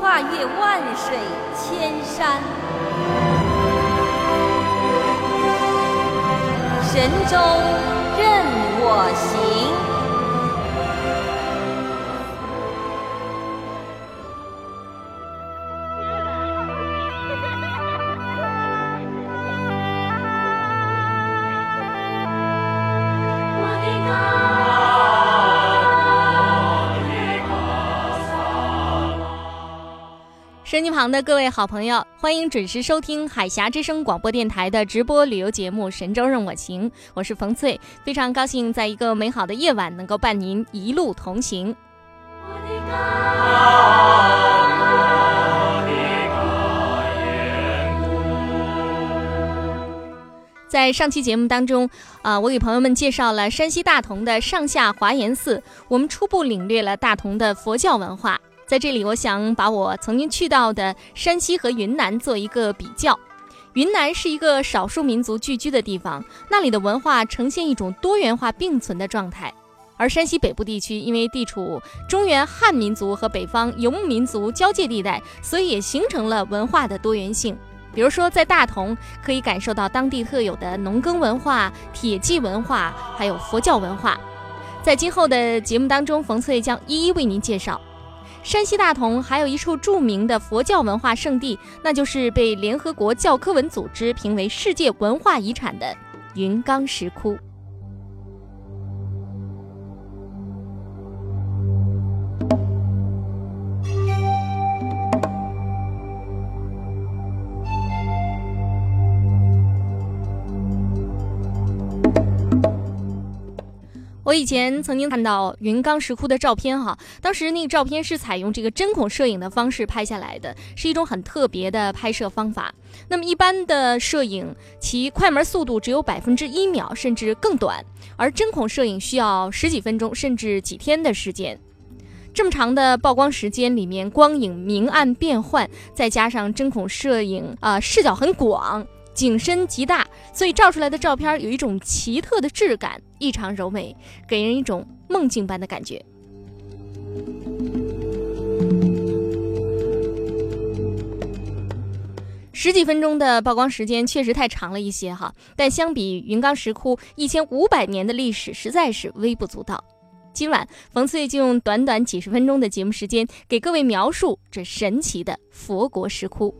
跨越万水千山，神州任我行。收音机旁的各位好朋友，欢迎准时收听海峡之声广播电台的直播旅游节目《神州任我行》，我是冯翠，非常高兴在一个美好的夜晚能够伴您一路同行。在上期节目当中，啊，我给朋友们介绍了山西大同的上下华严寺，我们初步领略了大同的佛教文化。在这里，我想把我曾经去到的山西和云南做一个比较。云南是一个少数民族聚居的地方，那里的文化呈现一种多元化并存的状态。而山西北部地区因为地处中原汉民族和北方游牧民族交界地带，所以也形成了文化的多元性。比如说，在大同可以感受到当地特有的农耕文化、铁骑文化，还有佛教文化。在今后的节目当中，冯翠将一一为您介绍。山西大同还有一处著名的佛教文化圣地，那就是被联合国教科文组织评为世界文化遗产的云冈石窟。我以前曾经看到云冈石窟的照片，哈，当时那个照片是采用这个针孔摄影的方式拍下来的，是一种很特别的拍摄方法。那么一般的摄影，其快门速度只有百分之一秒，甚至更短，而针孔摄影需要十几分钟，甚至几天的时间。这么长的曝光时间里面，光影明暗变换，再加上针孔摄影啊，视角很广。景深极大，所以照出来的照片有一种奇特的质感，异常柔美，给人一种梦境般的感觉。十几分钟的曝光时间确实太长了一些哈，但相比云冈石窟一千五百年的历史，实在是微不足道。今晚冯翠就用短短几十分钟的节目时间，给各位描述这神奇的佛国石窟。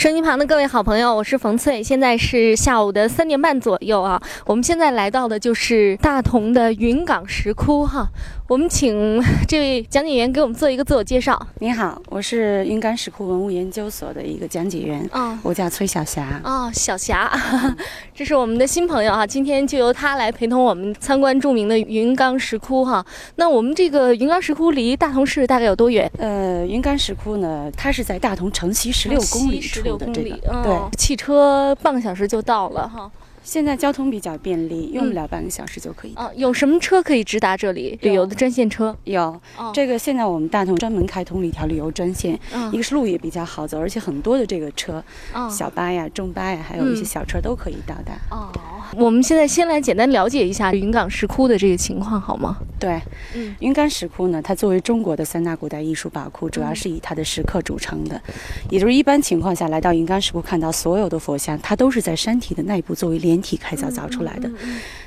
声音旁的各位好朋友，我是冯翠，现在是下午的三点半左右啊。我们现在来到的就是大同的云冈石窟哈。我们请这位讲解员给我们做一个自我介绍。你好，我是云冈石窟文物研究所的一个讲解员，哦，我叫崔小霞。哦，小霞，这是我们的新朋友哈，今天就由他来陪同我们参观著名的云冈石窟哈。那我们这个云冈石窟离大同市大概有多远？呃，云冈石窟呢，它是在大同城西十六公里处的这个，对，汽车半个小时就到了哈。现在交通比较便利，用不了半个小时就可以。啊，有什么车可以直达这里？旅游的专线车有。这个现在我们大同专门开通了一条旅游专线，一个是路也比较好走，而且很多的这个车，小巴呀、中巴呀，还有一些小车都可以到达。哦，我们现在先来简单了解一下云冈石窟的这个情况，好吗？对，嗯，云冈石窟呢，它作为中国的三大古代艺术宝库，主要是以它的石刻组成的。也就是一般情况下来到云冈石窟看到所有的佛像，它都是在山体的内部作为连体开凿凿出来的。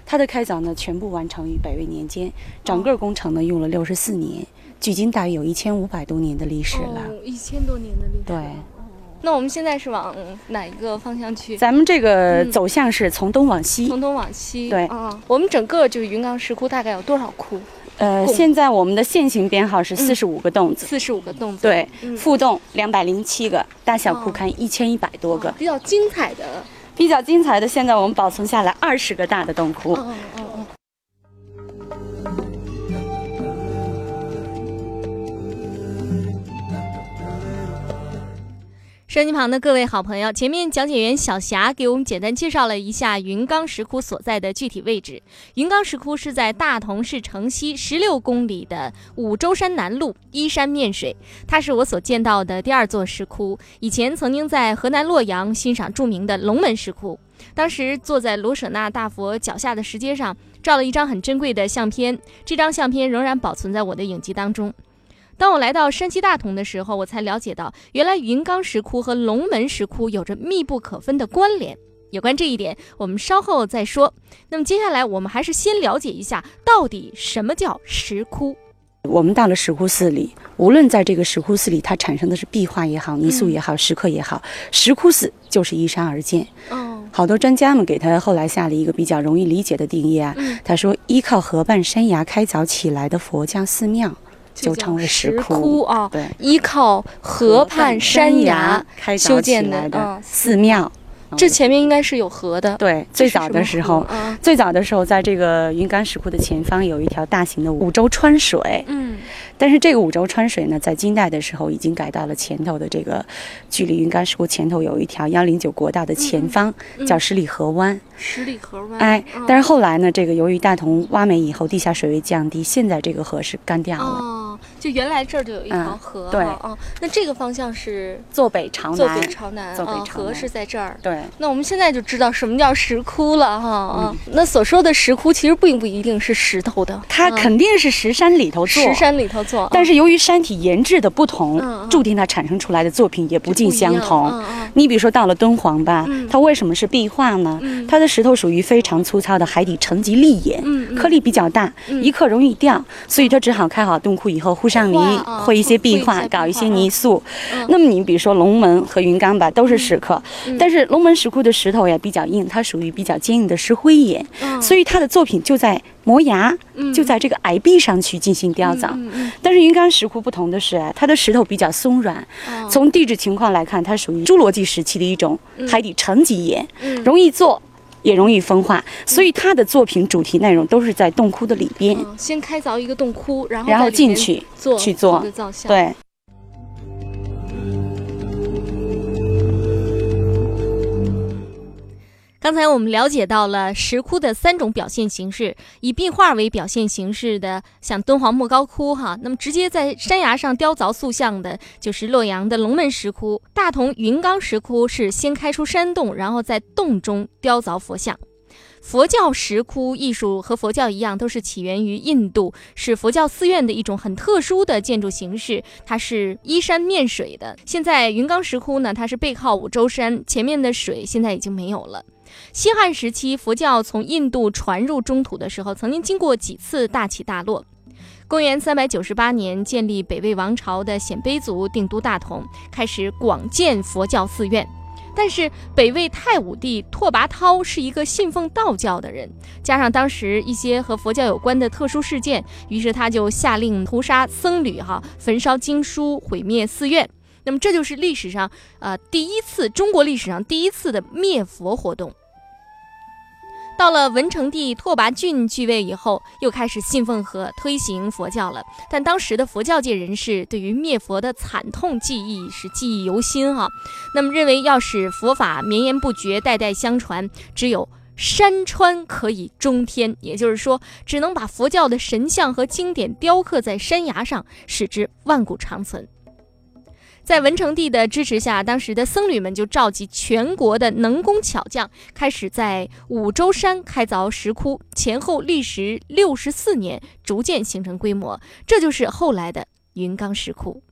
它的开凿呢，全部完成于北魏年间，整个工程呢用了六十四年，距今大约有一千五百多年的历史了。一千多年的历史。对。那我们现在是往哪一个方向去？咱们这个走向是从东往西。从东往西。对。啊，我们整个就是云冈石窟大概有多少窟？呃，现在我们的线形编号是四十五个洞子。四十五个洞子。对。副洞两百零七个，大小窟龛一千一百多个。比较精彩的。比较精彩的，现在我们保存下来二十个大的洞窟。收机旁的各位好朋友，前面讲解员小霞给我们简单介绍了一下云冈石窟所在的具体位置。云冈石窟是在大同市城西十六公里的五洲山南麓，依山面水。它是我所见到的第二座石窟。以前曾经在河南洛阳欣赏著名的龙门石窟，当时坐在罗舍那大佛脚下的石阶上，照了一张很珍贵的相片。这张相片仍然保存在我的影集当中。当我来到山西大同的时候，我才了解到，原来云冈石窟和龙门石窟有着密不可分的关联。有关这一点，我们稍后再说。那么接下来，我们还是先了解一下，到底什么叫石窟。我们到了石窟寺里，无论在这个石窟寺里，它产生的是壁画也好、泥塑也好、石刻也好，石窟寺就是依山而建。哦，好多专家们给他后来下了一个比较容易理解的定义啊。他说，依靠河畔山崖开凿起来的佛教寺庙。就成为石窟啊！对，依靠河畔山崖修建的寺庙。这前面应该是有河的。对，最早的时候，最早的时候，在这个云冈石窟的前方有一条大型的五洲川水。嗯。但是这个五洲川水呢，在金代的时候已经改到了前头的这个，距离云冈石窟前头有一条幺零九国道的前方，叫十里河湾。十里河湾。哎，但是后来呢，这个由于大同挖煤以后，地下水位降低，现在这个河是干掉了。哦，就原来这儿就有一条河。对。哦，那这个方向是坐北朝南。坐北朝南。坐北朝南。河是在这儿。对。那我们现在就知道什么叫石窟了哈啊！那所说的石窟其实并不一定是石头的，它肯定是石山里头做。石山里头做。但是由于山体岩质的不同，注定它产生出来的作品也不尽相同。你比如说到了敦煌吧，它为什么是壁画呢？它的石头属于非常粗糙的海底沉积砾岩，颗粒比较大，一刻容易掉，所以它只好开好洞窟以后糊上泥，绘一些壁画，搞一些泥塑。那么你比如说龙门和云冈吧，都是石刻，但是龙门石窟的石头呀比较硬，它属于比较坚硬的石灰岩，所以它的作品就在。磨牙就在这个崖壁上去进行雕凿，但是云冈石窟不同的是，它的石头比较松软。从地质情况来看，它属于侏罗纪时期的一种海底沉积岩，容易做，也容易风化，所以他的作品主题内容都是在洞窟的里边。先开凿一个洞窟，然后然后进去做去做造像。对。刚才我们了解到了石窟的三种表现形式，以壁画为表现形式的，像敦煌莫高窟哈，那么直接在山崖上雕凿塑像的，就是洛阳的龙门石窟。大同云冈石窟是先开出山洞，然后在洞中雕凿佛像。佛教石窟艺术和佛教一样，都是起源于印度，是佛教寺院的一种很特殊的建筑形式。它是依山面水的。现在云冈石窟呢，它是背靠五洲山，前面的水现在已经没有了。西汉时期，佛教从印度传入中土的时候，曾经经过几次大起大落。公元三百九十八年，建立北魏王朝的鲜卑族定都大同，开始广建佛教寺院。但是北魏太武帝拓跋焘是一个信奉道教的人，加上当时一些和佛教有关的特殊事件，于是他就下令屠杀僧侣，哈，焚烧经书，毁灭寺院。那么这就是历史上，呃，第一次中国历史上第一次的灭佛活动。到了文成帝拓跋浚继位以后，又开始信奉和推行佛教了。但当时的佛教界人士对于灭佛的惨痛记忆是记忆犹新哈。那么认为要使佛法绵延不绝、代代相传，只有山川可以中天，也就是说，只能把佛教的神像和经典雕刻在山崖上，使之万古长存。在文成帝的支持下，当时的僧侣们就召集全国的能工巧匠，开始在五洲山开凿石窟，前后历时六十四年，逐渐形成规模。这就是后来的云冈石窟。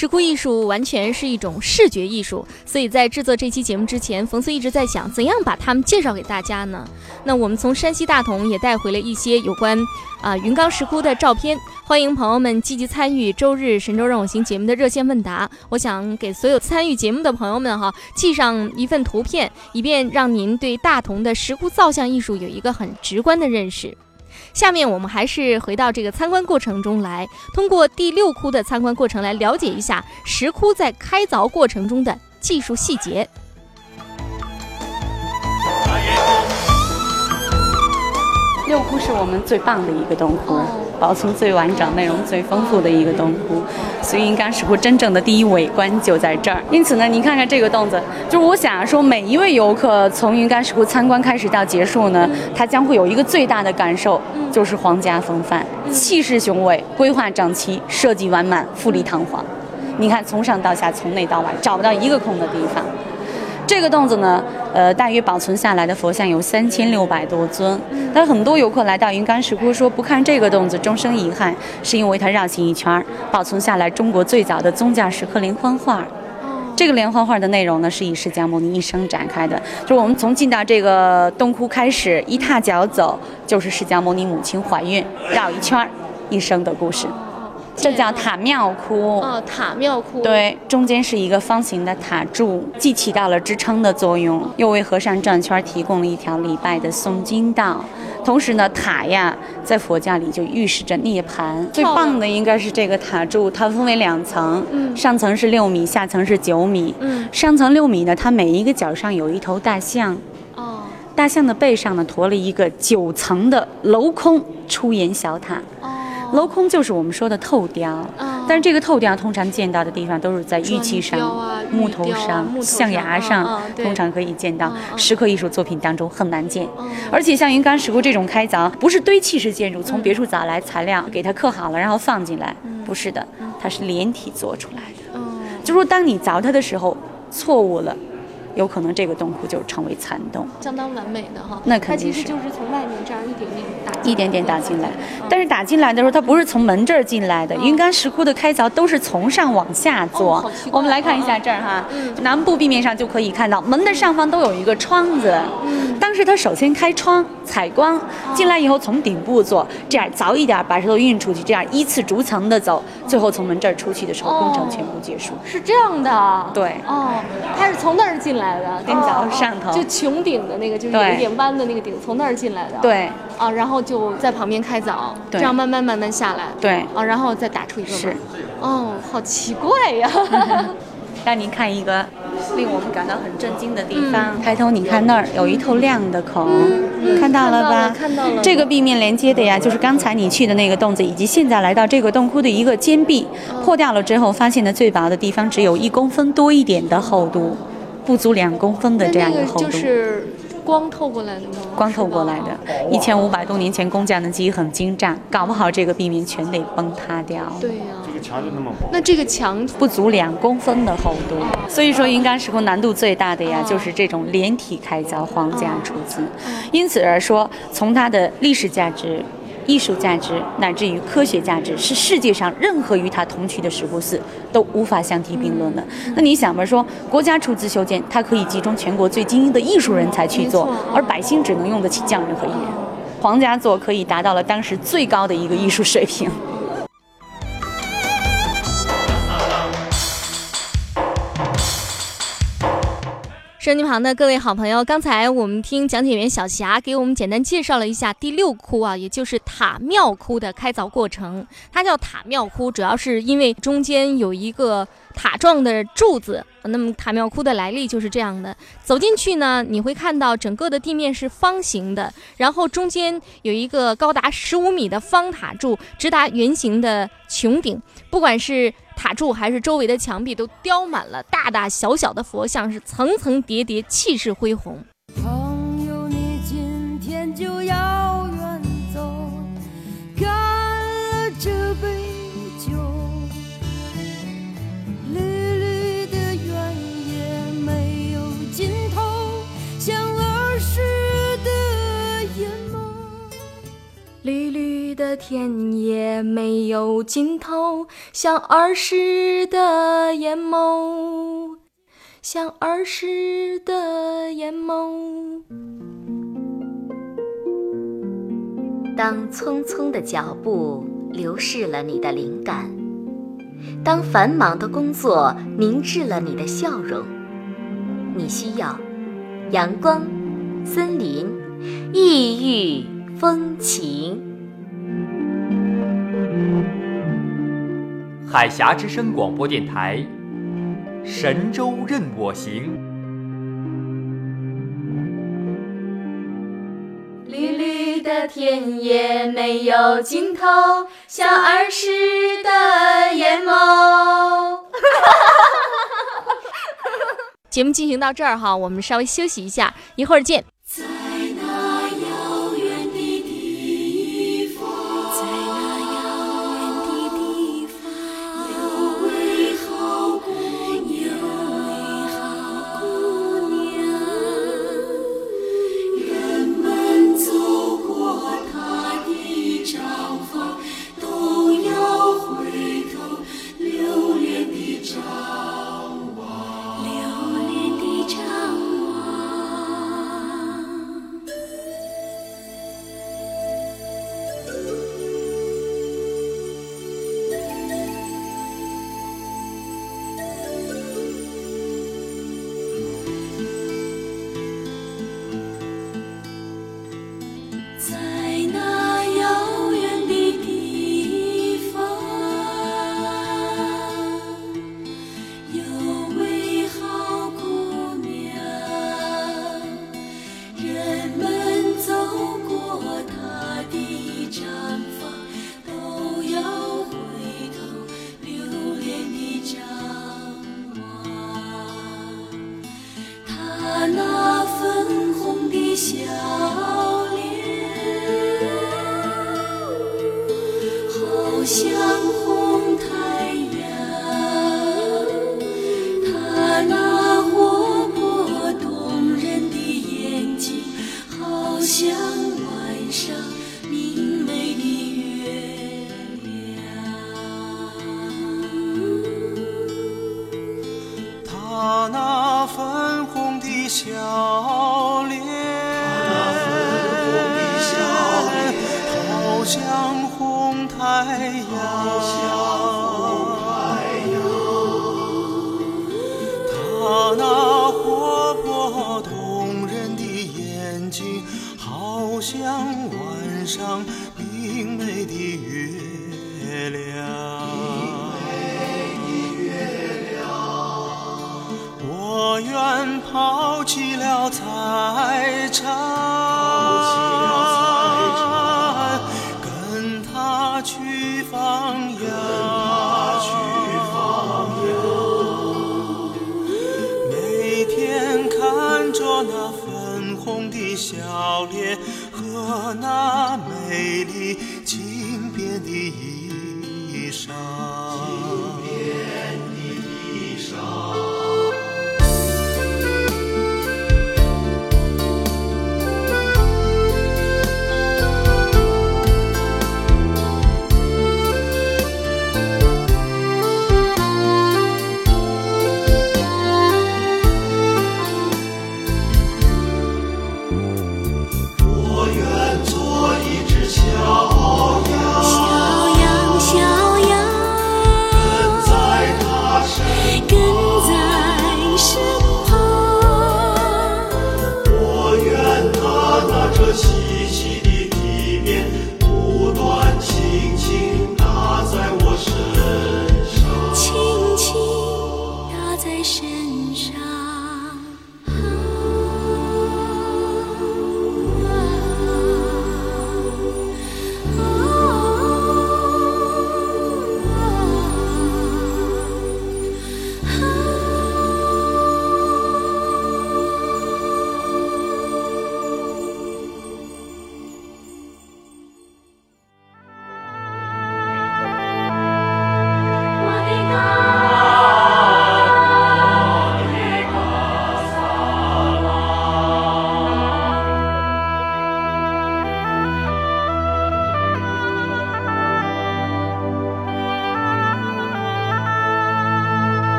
石窟艺术完全是一种视觉艺术，所以在制作这期节目之前，冯思一直在想怎样把它们介绍给大家呢？那我们从山西大同也带回了一些有关啊云冈石窟的照片，欢迎朋友们积极参与周日神州让我行节目的热线问答。我想给所有参与节目的朋友们哈寄上一份图片，以便让您对大同的石窟造像艺术有一个很直观的认识。下面我们还是回到这个参观过程中来，通过第六窟的参观过程来了解一下石窟在开凿过程中的技术细节。六窟是我们最棒的一个洞窟，保存最完整、内容最丰富的一个洞窟。所以云冈石窟真正的第一伟观就在这儿。因此呢，您看看这个洞子，就是我想说，每一位游客从云冈石窟参观开始到结束呢，他将会有一个最大的感受，就是皇家风范，气势雄伟，规划整齐，设计完满，富丽堂皇。你看，从上到下，从内到外，找不到一个空的地方。这个洞子呢，呃，大约保存下来的佛像有三千六百多尊。但很多游客来到云冈石窟说不看这个洞子，终生遗憾，是因为它绕行一圈，保存下来中国最早的宗教石刻连环画。这个连环画的内容呢，是以释迦牟尼一生展开的。就我们从进到这个洞窟开始，一踏脚走就是释迦牟尼母亲怀孕绕一圈一生的故事。这叫塔庙窟哦，塔庙窟对，中间是一个方形的塔柱，既起到了支撑的作用，又为和尚转圈提供了一条礼拜的诵经道。同时呢，塔呀，在佛教里就预示着涅槃。最棒的应该是这个塔柱，它分为两层，上层是六米，下层是九米。嗯，上层六米呢，它每一个角上有一头大象。哦，大象的背上呢，驮了一个九层的镂空出檐小塔。镂空就是我们说的透雕，但是这个透雕通常见到的地方都是在玉器上、木头上、象牙上，通常可以见到。石刻艺术作品当中很难见，而且像云冈石窟这种开凿，不是堆砌式建筑，从别处找来材料给它刻好了，然后放进来，不是的，它是连体做出来的。就说当你凿它的时候，错误了。有可能这个洞窟就成为残洞，相当完美的哈。那肯定是，它其实就是从外面这样一点点打，一点点打进来。但是打进来的时候，它不是从门这儿进来的。云冈石窟的开凿都是从上往下做。我们来看一下这儿哈，南部壁面上就可以看到门的上方都有一个窗子。当时他首先开窗采光进来以后，从顶部做，这样凿一点把石头运出去，这样依次逐层的走，最后从门这儿出去的时候，工程全部结束。是这样的。对。哦，他是从那儿进来的，跟凿上头，就穹顶的那个，就是有一点弯的那个顶，从那儿进来的。对。啊，然后就在旁边开凿，这样慢慢慢慢下来。对。啊，然后再打出一个门。是。哦，好奇怪呀。让您看一个令我们感到很震惊的地方。抬头你看那儿有一头亮的孔，看到了吧？看到了。这个壁面连接的呀，就是刚才你去的那个洞子，以及现在来到这个洞窟的一个间壁。破掉了之后，发现的最薄的地方只有一公分多一点的厚度，不足两公分的这样一个厚度。就是光透过来的吗？光透过来的。一千五百多年前工匠的技艺很精湛，搞不好这个壁面全得崩塌掉。对呀。墙就那么薄，那这个墙不足两公分的厚度，所以说云冈石窟难度最大的呀，就是这种连体开凿，皇家出资。因此而说，从它的历史价值、艺术价值，乃至于科学价值，是世界上任何与它同区的石窟寺都无法相提并论的。那你想嘛，说国家出资修建，它可以集中全国最精英的艺术人才去做，而百姓只能用得起匠人和艺人。皇家做可以达到了当时最高的一个艺术水平。手机旁的各位好朋友，刚才我们听讲解员小霞给我们简单介绍了一下第六窟啊，也就是塔庙窟的开凿过程。它叫塔庙窟，主要是因为中间有一个塔状的柱子那么塔庙窟的来历就是这样的，走进去呢，你会看到整个的地面是方形的，然后中间有一个高达十五米的方塔柱，直达圆形的穹顶。不管是塔柱还是周围的墙壁，都雕满了大大小小的佛像，是层层叠叠，气势恢宏。的田野没有尽头，像儿时的眼眸，像儿时的眼眸。当匆匆的脚步流逝了你的灵感，当繁忙的工作凝滞了你的笑容，你需要阳光、森林、异域。风情，海峡之声广播电台，神州任我行。绿绿的田野没有尽头，像儿时的眼眸。节目进行到这儿哈，我们稍微休息一下，一会儿见。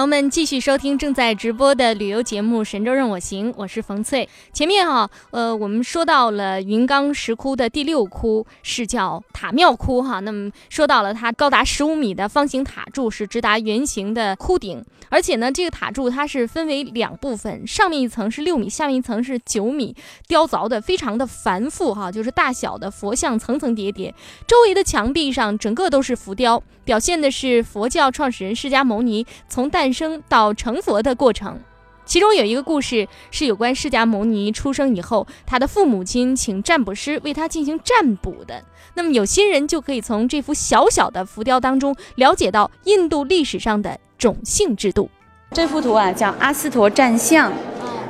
朋友们继续收听正在直播的旅游节目《神州任我行》，我是冯翠。前面哈，呃，我们说到了云冈石窟的第六窟是叫塔庙窟哈，那么说到了它高达十五米的方形塔柱是直达圆形的窟顶，而且呢，这个塔柱它是分为两部分，上面一层是六米，下面一层是九米，雕凿的非常的繁复哈，就是大小的佛像层层叠叠，周围的墙壁上整个都是浮雕，表现的是佛教创始人释迦牟尼从诞生到成佛的过程，其中有一个故事是有关释迦牟尼出生以后，他的父母亲请占卜师为他进行占卜的。那么有心人就可以从这幅小小的浮雕当中了解到印度历史上的种姓制度。这幅图啊，叫阿斯陀战象。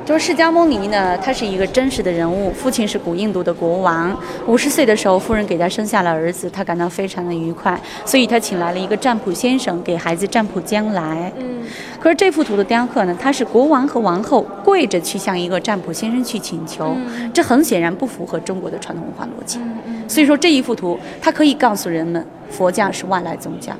就是释迦牟尼呢，他是一个真实的人物，父亲是古印度的国王。五十岁的时候，夫人给他生下了儿子，他感到非常的愉快，所以他请来了一个占卜先生给孩子占卜将来。嗯。可是这幅图的雕刻呢，他是国王和王后跪着去向一个占卜先生去请求，这很显然不符合中国的传统文化逻辑。所以说这一幅图，它可以告诉人们佛教是外来宗教。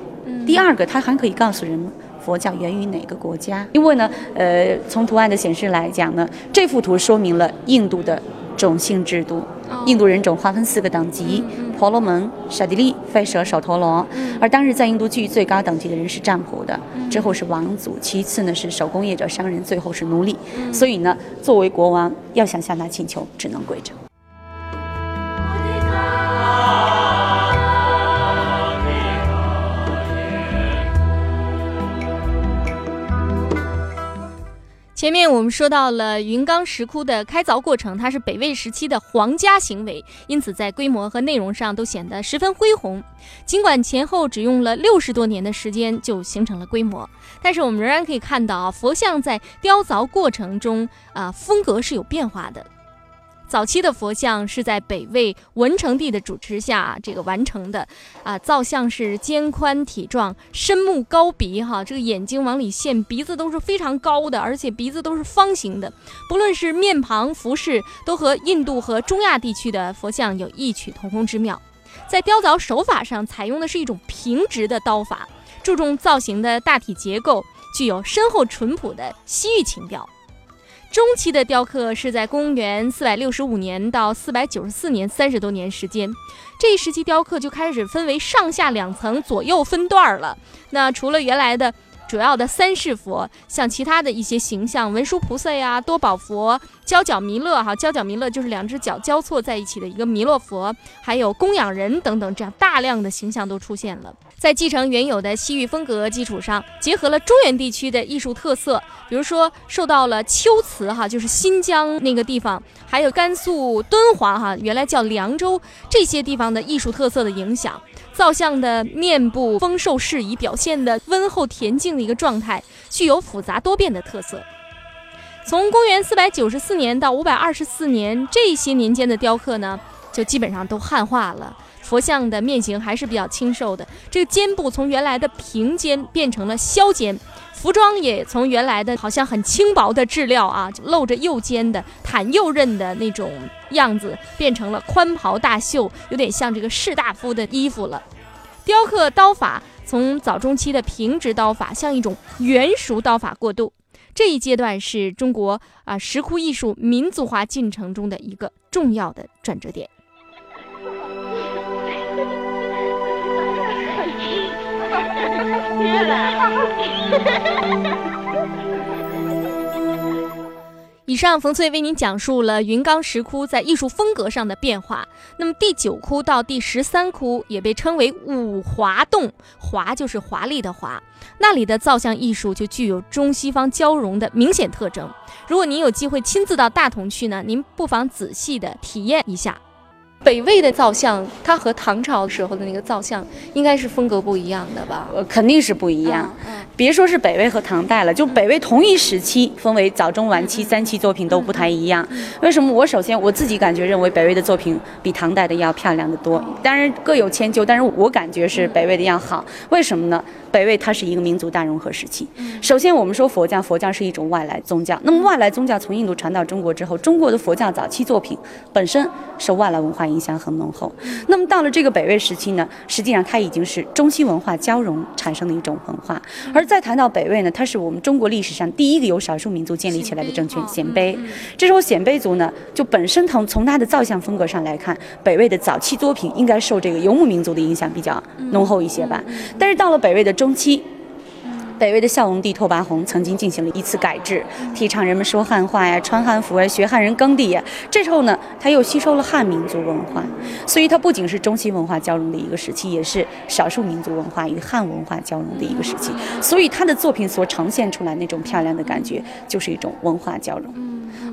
第二个，它还可以告诉人们。佛教源于哪个国家？因为呢，呃，从图案的显示来讲呢，这幅图说明了印度的种姓制度。印度人种划分四个等级：婆罗门、刹帝利、吠舍、首陀罗。而当日在印度居于最高等级的人是占卜的，之后是王族，其次呢是手工业者、商人，最后是奴隶。所以呢，作为国王要想向他请求，只能跪着。前面我们说到了云冈石窟的开凿过程，它是北魏时期的皇家行为，因此在规模和内容上都显得十分恢宏。尽管前后只用了六十多年的时间就形成了规模，但是我们仍然可以看到啊佛像在雕凿过程中啊风格是有变化的。早期的佛像是在北魏文成帝的主持下这个完成的，啊，造像是肩宽体壮、深目高鼻，哈，这个眼睛往里陷，鼻子都是非常高的，而且鼻子都是方形的。不论是面庞、服饰，都和印度和中亚地区的佛像有异曲同工之妙。在雕凿手法上，采用的是一种平直的刀法，注重造型的大体结构，具有深厚淳朴的西域情调。中期的雕刻是在公元四百六十五年到四百九十四年三十多年时间，这一时期雕刻就开始分为上下两层左右分段了。那除了原来的主要的三世佛，像其他的一些形象，文殊菩萨呀、多宝佛、交角弥勒哈，交角弥勒就是两只脚交错在一起的一个弥勒佛，还有供养人等等，这样大量的形象都出现了。在继承原有的西域风格基础上，结合了中原地区的艺术特色，比如说受到了秋瓷哈，就是新疆那个地方，还有甘肃敦煌哈，原来叫凉州这些地方的艺术特色的影响，造像的面部丰瘦适宜，表现的温厚恬静的一个状态，具有复杂多变的特色。从公元四百九十四年到五百二十四年这些年间的雕刻呢，就基本上都汉化了。佛像的面型还是比较清瘦的，这个肩部从原来的平肩变成了削肩，服装也从原来的好像很轻薄的质料啊，就露着右肩的袒右衽的那种样子，变成了宽袍大袖，有点像这个士大夫的衣服了。雕刻刀法从早中期的平直刀法向一种圆熟刀法过渡，这一阶段是中国啊石窟艺术民族化进程中的一个重要的转折点。以上，冯翠为您讲述了云冈石窟在艺术风格上的变化。那么，第九窟到第十三窟也被称为五华洞，华就是华丽的华，那里的造像艺术就具有中西方交融的明显特征。如果您有机会亲自到大同去呢，您不妨仔细的体验一下。北魏的造像，它和唐朝时候的那个造像应该是风格不一样的吧？呃，肯定是不一样。别说是北魏和唐代了，就北魏同一时期分为早中晚期三期作品都不太一样。为什么？我首先我自己感觉认为北魏的作品比唐代的要漂亮的多。当然各有千秋，但是我感觉是北魏的要好。为什么呢？北魏它是一个民族大融合时期。首先我们说佛教，佛教是一种外来宗教。那么外来宗教从印度传到中国之后，中国的佛教早期作品本身受外来文化影。影响很浓厚。那么到了这个北魏时期呢，实际上它已经是中西文化交融产生的一种文化。而再谈到北魏呢，它是我们中国历史上第一个由少数民族建立起来的政权——鲜卑。这时候鲜卑族呢，就本身从从它的造像风格上来看，北魏的早期作品应该受这个游牧民族的影响比较浓厚一些吧。但是到了北魏的中期。北魏的孝文帝拓跋宏曾经进行了一次改制，提倡人们说汉话呀、穿汉服呀、学汉人耕地呀。这时候呢，他又吸收了汉民族文化，所以它不仅是中西文化交融的一个时期，也是少数民族文化与汉文化交融的一个时期。所以他的作品所呈现出来那种漂亮的感觉，就是一种文化交融。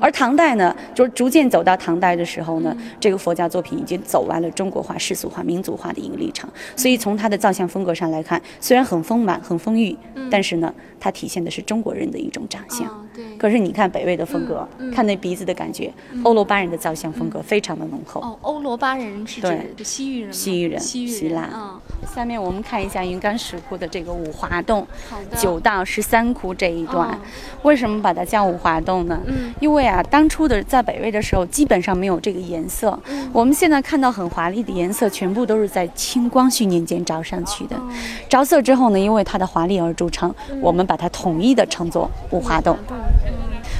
而唐代呢，就是逐渐走到唐代的时候呢，这个佛教作品已经走完了中国化、世俗化、民族化的一个历程。所以从他的造像风格上来看，虽然很丰满、很丰裕，但但是呢，它体现的是中国人的一种长相。对。可是你看北魏的风格，看那鼻子的感觉，欧罗巴人的造像风格非常的浓厚。哦，欧罗巴人是指西域人西域人，希腊。下面我们看一下云冈石窟的这个五华洞，九到十三窟这一段，为什么把它叫五华洞呢？嗯，因为啊，当初的在北魏的时候，基本上没有这个颜色。我们现在看到很华丽的颜色，全部都是在清光绪年间着上去的。着色之后呢，因为它的华丽而著称，我们把它统一的称作五华洞。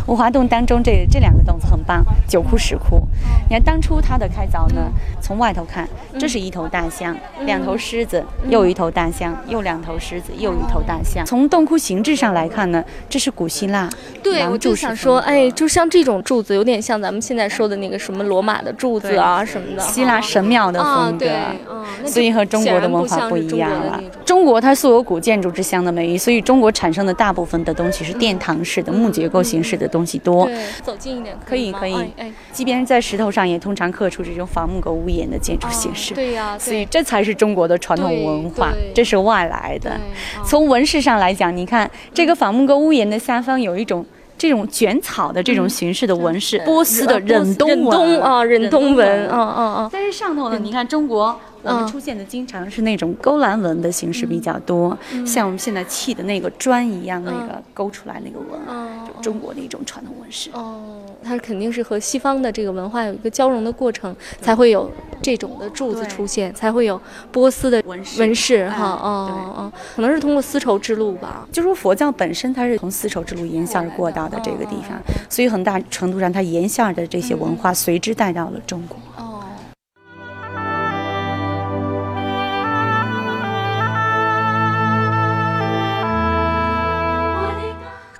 五华洞当中，这这两个洞子很棒，九窟十窟。你看当初它的开凿呢，从外头看，这是一头大象，两头狮子，又一头大象，又两头狮子，又一头大象。从洞窟形制上来看呢，这是古希腊。对，我就想说，哎，就像这种柱子，有点像咱们现在说的那个什么罗马的柱子啊什么的，希腊神庙的风格。所以和中国的文化不一样了。中国它素有古建筑之乡的美誉，所以中国产生的大部分的东西是殿堂式的木结构形式的东西多。走近一点可以可以。哎，即便在石头上，也通常刻出这种仿木格屋檐的建筑形式。对呀，所以这才是中国的传统文化，这是外来的。从纹饰上来讲，你看这个仿木格屋檐的下方有一种。这种卷草的这种形式的纹饰，波斯的忍冬纹啊，忍冬纹，嗯嗯嗯。但是上头呢，你看中国我们出现的经常是那种勾栏纹的形式比较多，像我们现在砌的那个砖一样，那个勾出来那个纹，就中国的一种传统纹饰。哦，它肯定是和西方的这个文化有一个交融的过程，才会有这种的柱子出现，才会有波斯的纹纹饰哈。哦哦，可能是通过丝绸之路吧。就说佛教本身它是从丝绸之路沿线而过到。的这个地方，所以很大程度上，它沿线的这些文化随之带到了中国。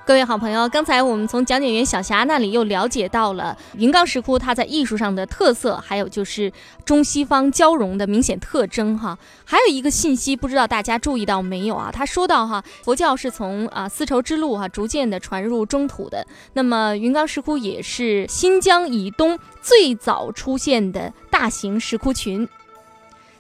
各位好朋友，刚才我们从讲解员小霞那里又了解到了云冈石窟它在艺术上的特色，还有就是中西方交融的明显特征哈。还有一个信息，不知道大家注意到没有啊？他说到哈，佛教是从啊丝绸之路哈逐渐的传入中土的，那么云冈石窟也是新疆以东最早出现的大型石窟群。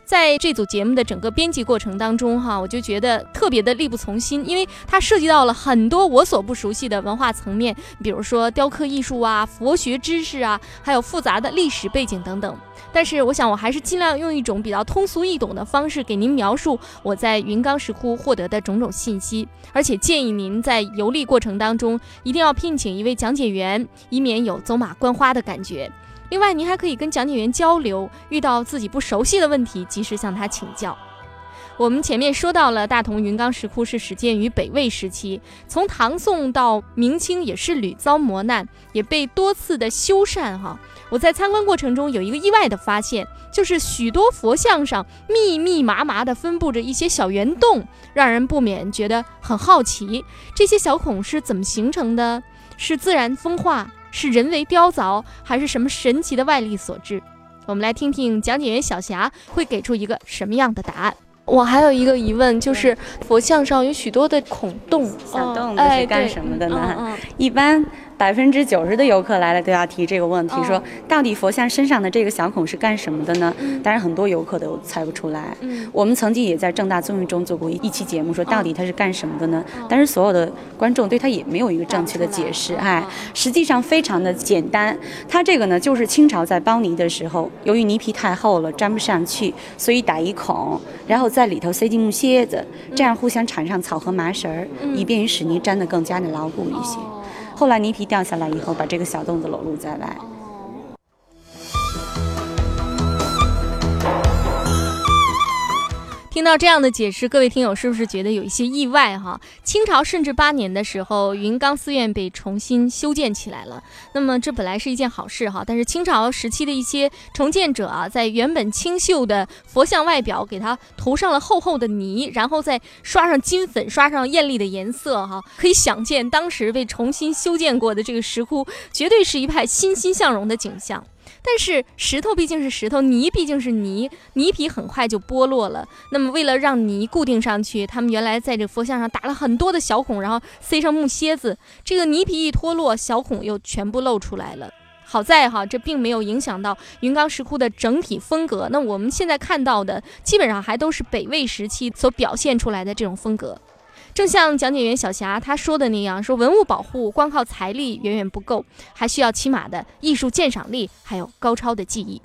在这组节目的整个编辑过程当中，哈，我就觉得特别的力不从心，因为它涉及到了很多我所不熟悉的文化层面，比如说雕刻艺术啊、佛学知识啊，还有复杂的历史背景等等。但是，我想我还是尽量用一种比较通俗易懂的方式给您描述我在云冈石窟获得的种种信息，而且建议您在游历过程当中一定要聘请一位讲解员，以免有走马观花的感觉。另外，您还可以跟讲解员交流，遇到自己不熟悉的问题，及时向他请教。我们前面说到了大同云冈石窟是始建于北魏时期，从唐宋到明清也是屡遭磨难，也被多次的修缮。哈，我在参观过程中有一个意外的发现，就是许多佛像上密密麻麻地分布着一些小圆洞，让人不免觉得很好奇，这些小孔是怎么形成的？是自然风化？是人为雕凿，还是什么神奇的外力所致？我们来听听讲解员小霞会给出一个什么样的答案。我还有一个疑问，就是佛像上有许多的孔洞，小洞子是干什么的呢？一般。百分之九十的游客来了都要提这个问题，说到底佛像身上的这个小孔是干什么的呢？当然很多游客都猜不出来。我们曾经也在正大综艺中做过一期节目，说到底它是干什么的呢？但是所有的观众对它也没有一个正确的解释。哎，实际上非常的简单，它这个呢就是清朝在包泥的时候，由于泥皮太厚了粘不上去，所以打一孔，然后在里头塞进木楔子，这样互相缠上草和麻绳儿，以便于使泥粘得更加的牢固一些。后来泥皮掉下来以后，把这个小洞子裸露在外。听到这样的解释，各位听友是不是觉得有一些意外哈？清朝顺治八年的时候，云冈寺院被重新修建起来了。那么这本来是一件好事哈，但是清朝时期的一些重建者啊，在原本清秀的佛像外表给它涂上了厚厚的泥，然后再刷上金粉，刷上艳丽的颜色哈。可以想见，当时被重新修建过的这个石窟，绝对是一派欣欣向荣的景象。但是石头毕竟是石头，泥毕竟是泥，泥皮很快就剥落了。那么为了让泥固定上去，他们原来在这佛像上打了很多的小孔，然后塞上木楔子。这个泥皮一脱落，小孔又全部露出来了。好在哈，这并没有影响到云冈石窟的整体风格。那我们现在看到的，基本上还都是北魏时期所表现出来的这种风格。正像讲解员小霞她说的那样，说文物保护光靠财力远远不够，还需要起码的艺术鉴赏力，还有高超的技艺。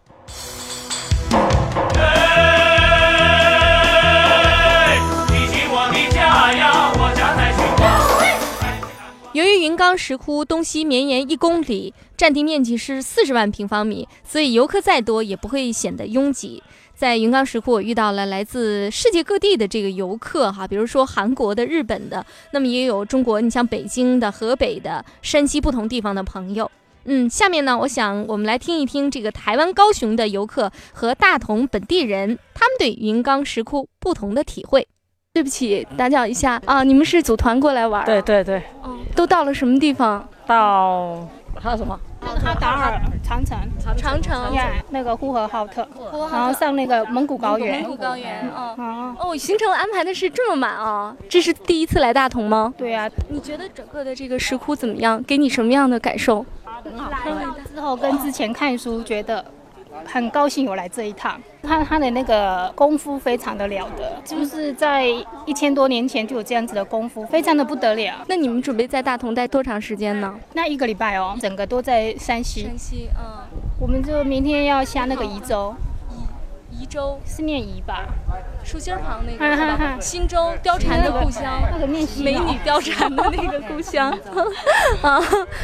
由于云冈石窟东西绵延一公里，占地面积是四十万平方米，所以游客再多也不会显得拥挤。在云冈石窟，我遇到了来自世界各地的这个游客哈，比如说韩国的、日本的，那么也有中国，你像北京的、河北的、山西不同地方的朋友。嗯，下面呢，我想我们来听一听这个台湾高雄的游客和大同本地人他们对云冈石窟不同的体会。对不起，打搅一下啊，你们是组团过来玩？对对对。哦，都到了什么地方？到还有什么？哈达尔长城，长城，那个呼和浩特，然后上那个蒙古高原，蒙古高原，哦，哦，行程安排的是这么满啊！这是第一次来大同吗？对呀。你觉得整个的这个石窟怎么样？给你什么样的感受？来了之后跟之前看书觉得。很高兴有来这一趟，他他的那个功夫非常的了得，就是在一千多年前就有这样子的功夫，非常的不得了。那你们准备在大同待多长时间呢？那一个礼拜哦，整个都在山西。山西，嗯，我们就明天要下那个宜州。宜州是念宜吧？竖心旁那个。忻州貂蝉的故乡。美女貂蝉的那个故乡。啊，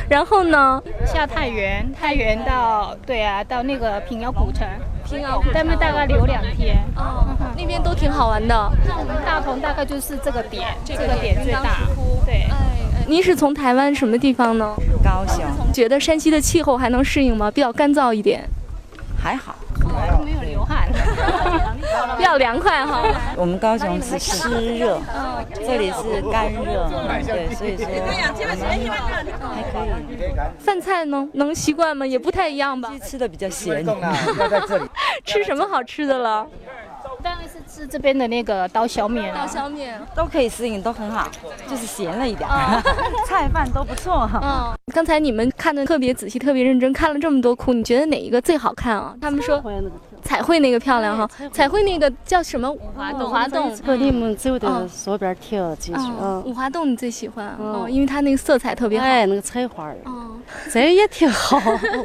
然后呢？下太原，太原到对啊，到那个平遥古城。平遥古城。他们大概留两天。哦。那边都挺好玩的。那我们大同大概就是这个点，这个点最大。对。哎，您是从台湾什么地方呢？高雄。觉得山西的气候还能适应吗？比较干燥一点。还好。比较凉快哈。我们高雄是湿热，这里是干热，对，所以说还可以。饭菜呢，能习惯吗？也不太一样吧。吃的比较咸。吃什么好吃的了？当然是吃这边的那个刀削面刀削面都可以适应，都很好，就是咸了一点。菜饭都不错哈。嗯，刚才你们看的特别仔细，特别认真，看了这么多窟，你觉得哪一个最好看啊？他们说。彩绘那个漂亮哈，彩绘那个叫什么？五华洞。五华洞。这个你们走的左边跳进去。嗯。五华洞你最喜欢？哦，因为它那个色彩特别好。哎，那个彩画儿。哦。这也挺好，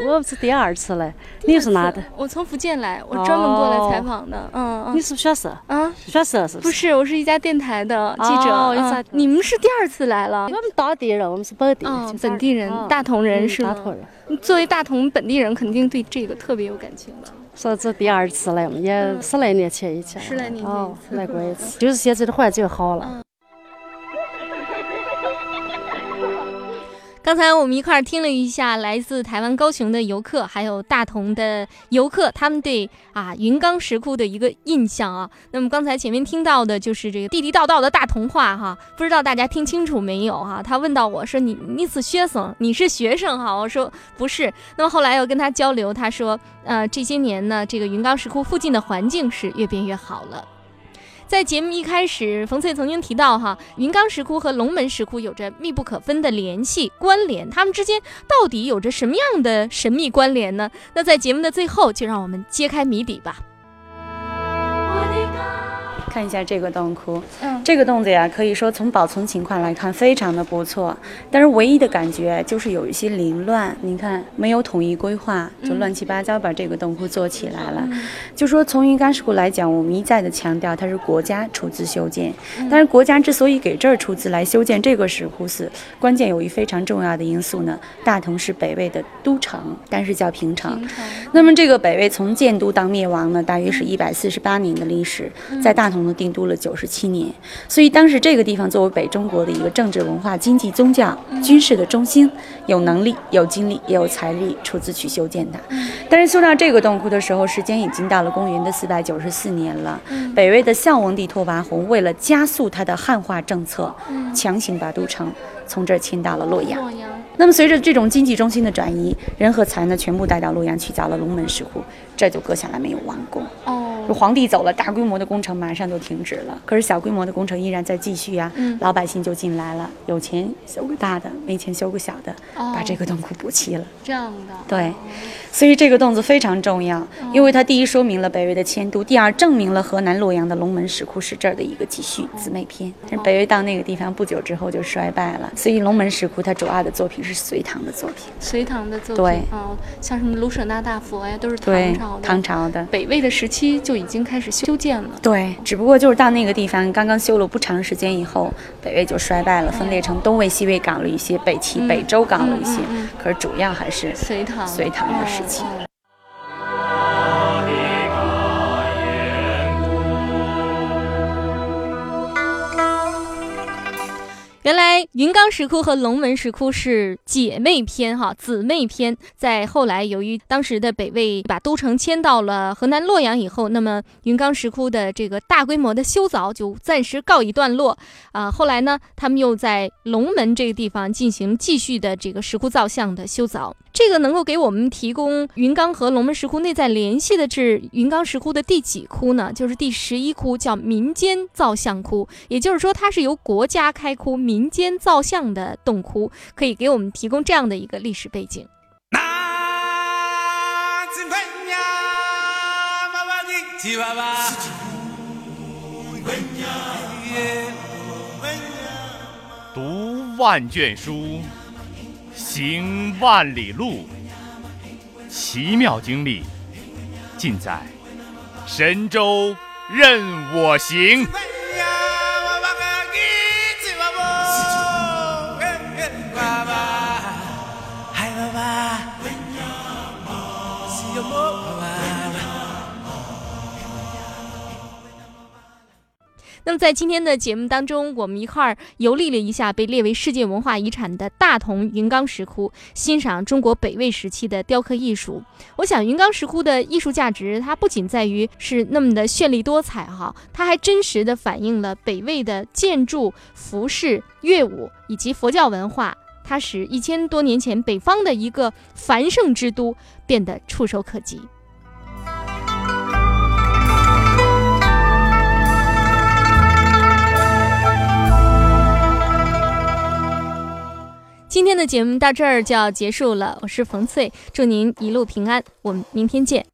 我是第二次来。你是哪的？我从福建来，我专门过来采访的。嗯嗯。你是学生？啊，学生是？不是，我是一家电台的记者。哦。你们是第二次来了？我们当地人，我们是本地。嗯，本地人，大同人是吗？大同人。作为大同本地人，肯定对这个特别有感情吧？说这第二次来嘛，也十来年前以前，十来年前。来过一次，就是现在的环境好了。刚才我们一块儿听了一下来自台湾高雄的游客，还有大同的游客，他们对啊云冈石窟的一个印象啊。那么刚才前面听到的就是这个地地道道的大同话哈，不知道大家听清楚没有哈？他问到我说：“你你是学生？你是学生哈？”我说：“不是。”那么后来又跟他交流，他说：“呃，这些年呢，这个云冈石窟附近的环境是越变越好了。”在节目一开始，冯翠曾经提到，哈，云冈石窟和龙门石窟有着密不可分的联系关联，他们之间到底有着什么样的神秘关联呢？那在节目的最后，就让我们揭开谜底吧。看一下这个洞窟，嗯，这个洞子呀，可以说从保存情况来看非常的不错，但是唯一的感觉就是有一些凌乱。您看，没有统一规划，就乱七八糟把这个洞窟做起来了。就说从云冈石窟来讲，我们一再的强调它是国家出资修建，但是国家之所以给这儿出资来修建这个石窟寺，关键有一非常重要的因素呢。大同是北魏的都城，但是叫平城。那么这个北魏从建都到灭亡呢，大约是一百四十八年的历史，在大同。统定都了九十七年，所以当时这个地方作为北中国的一个政治、文化、经济、宗教、军事的中心，有能力、有精力、也有财力出资去修建它。但是修到这个洞窟的时候，时间已经到了公元的四百九十四年了。北魏的孝文帝拓跋宏为了加速他的汉化政策，强行把都城从这儿迁到了洛阳。那么随着这种经济中心的转移，人和财呢全部带到洛阳去造了龙门石窟，这就割下来没有完工。哦。皇帝走了，大规模的工程马上就停止了。可是小规模的工程依然在继续啊，老百姓就进来了，有钱修个大的，没钱修个小的，把这个洞窟补齐了。这样的，对。所以这个动作非常重要，因为它第一说明了北魏的迁都，第二证明了河南洛阳的龙门石窟是这儿的一个继续姊妹篇。但北魏到那个地方不久之后就衰败了，所以龙门石窟它主要的作品是隋唐的作品。隋唐的作品，对，哦，像什么卢舍那大佛呀，都是唐朝的。唐朝的。北魏的时期就已经开始修建了。对，只不过就是到那个地方刚刚修了不长时间以后，北魏就衰败了，分裂成东魏、西魏搞了一些，北齐、北周搞了一些，可是主要还是隋唐。隋唐的时期。原来云冈石窟和龙门石窟是姐妹篇哈，姊妹篇。在后来，由于当时的北魏把都城迁到了河南洛阳以后，那么云冈石窟的这个大规模的修凿就暂时告一段落啊。后来呢，他们又在龙门这个地方进行继续的这个石窟造像的修凿。这个能够给我们提供云冈和龙门石窟内在联系的是云冈石窟的第几窟呢？就是第十一窟，叫民间造像窟。也就是说，它是由国家开窟、民间造像的洞窟，可以给我们提供这样的一个历史背景。读万卷书。行万里路，奇妙经历尽在神州任我行。是祝福，爸爸，海爸爸，是祝福。那么在今天的节目当中，我们一块儿游历了一下被列为世界文化遗产的大同云冈石窟，欣赏中国北魏时期的雕刻艺术。我想，云冈石窟的艺术价值，它不仅在于是那么的绚丽多彩哈，它还真实的反映了北魏的建筑、服饰、乐舞以及佛教文化，它使一千多年前北方的一个繁盛之都变得触手可及。今天的节目到这儿就要结束了，我是冯翠，祝您一路平安，我们明天见。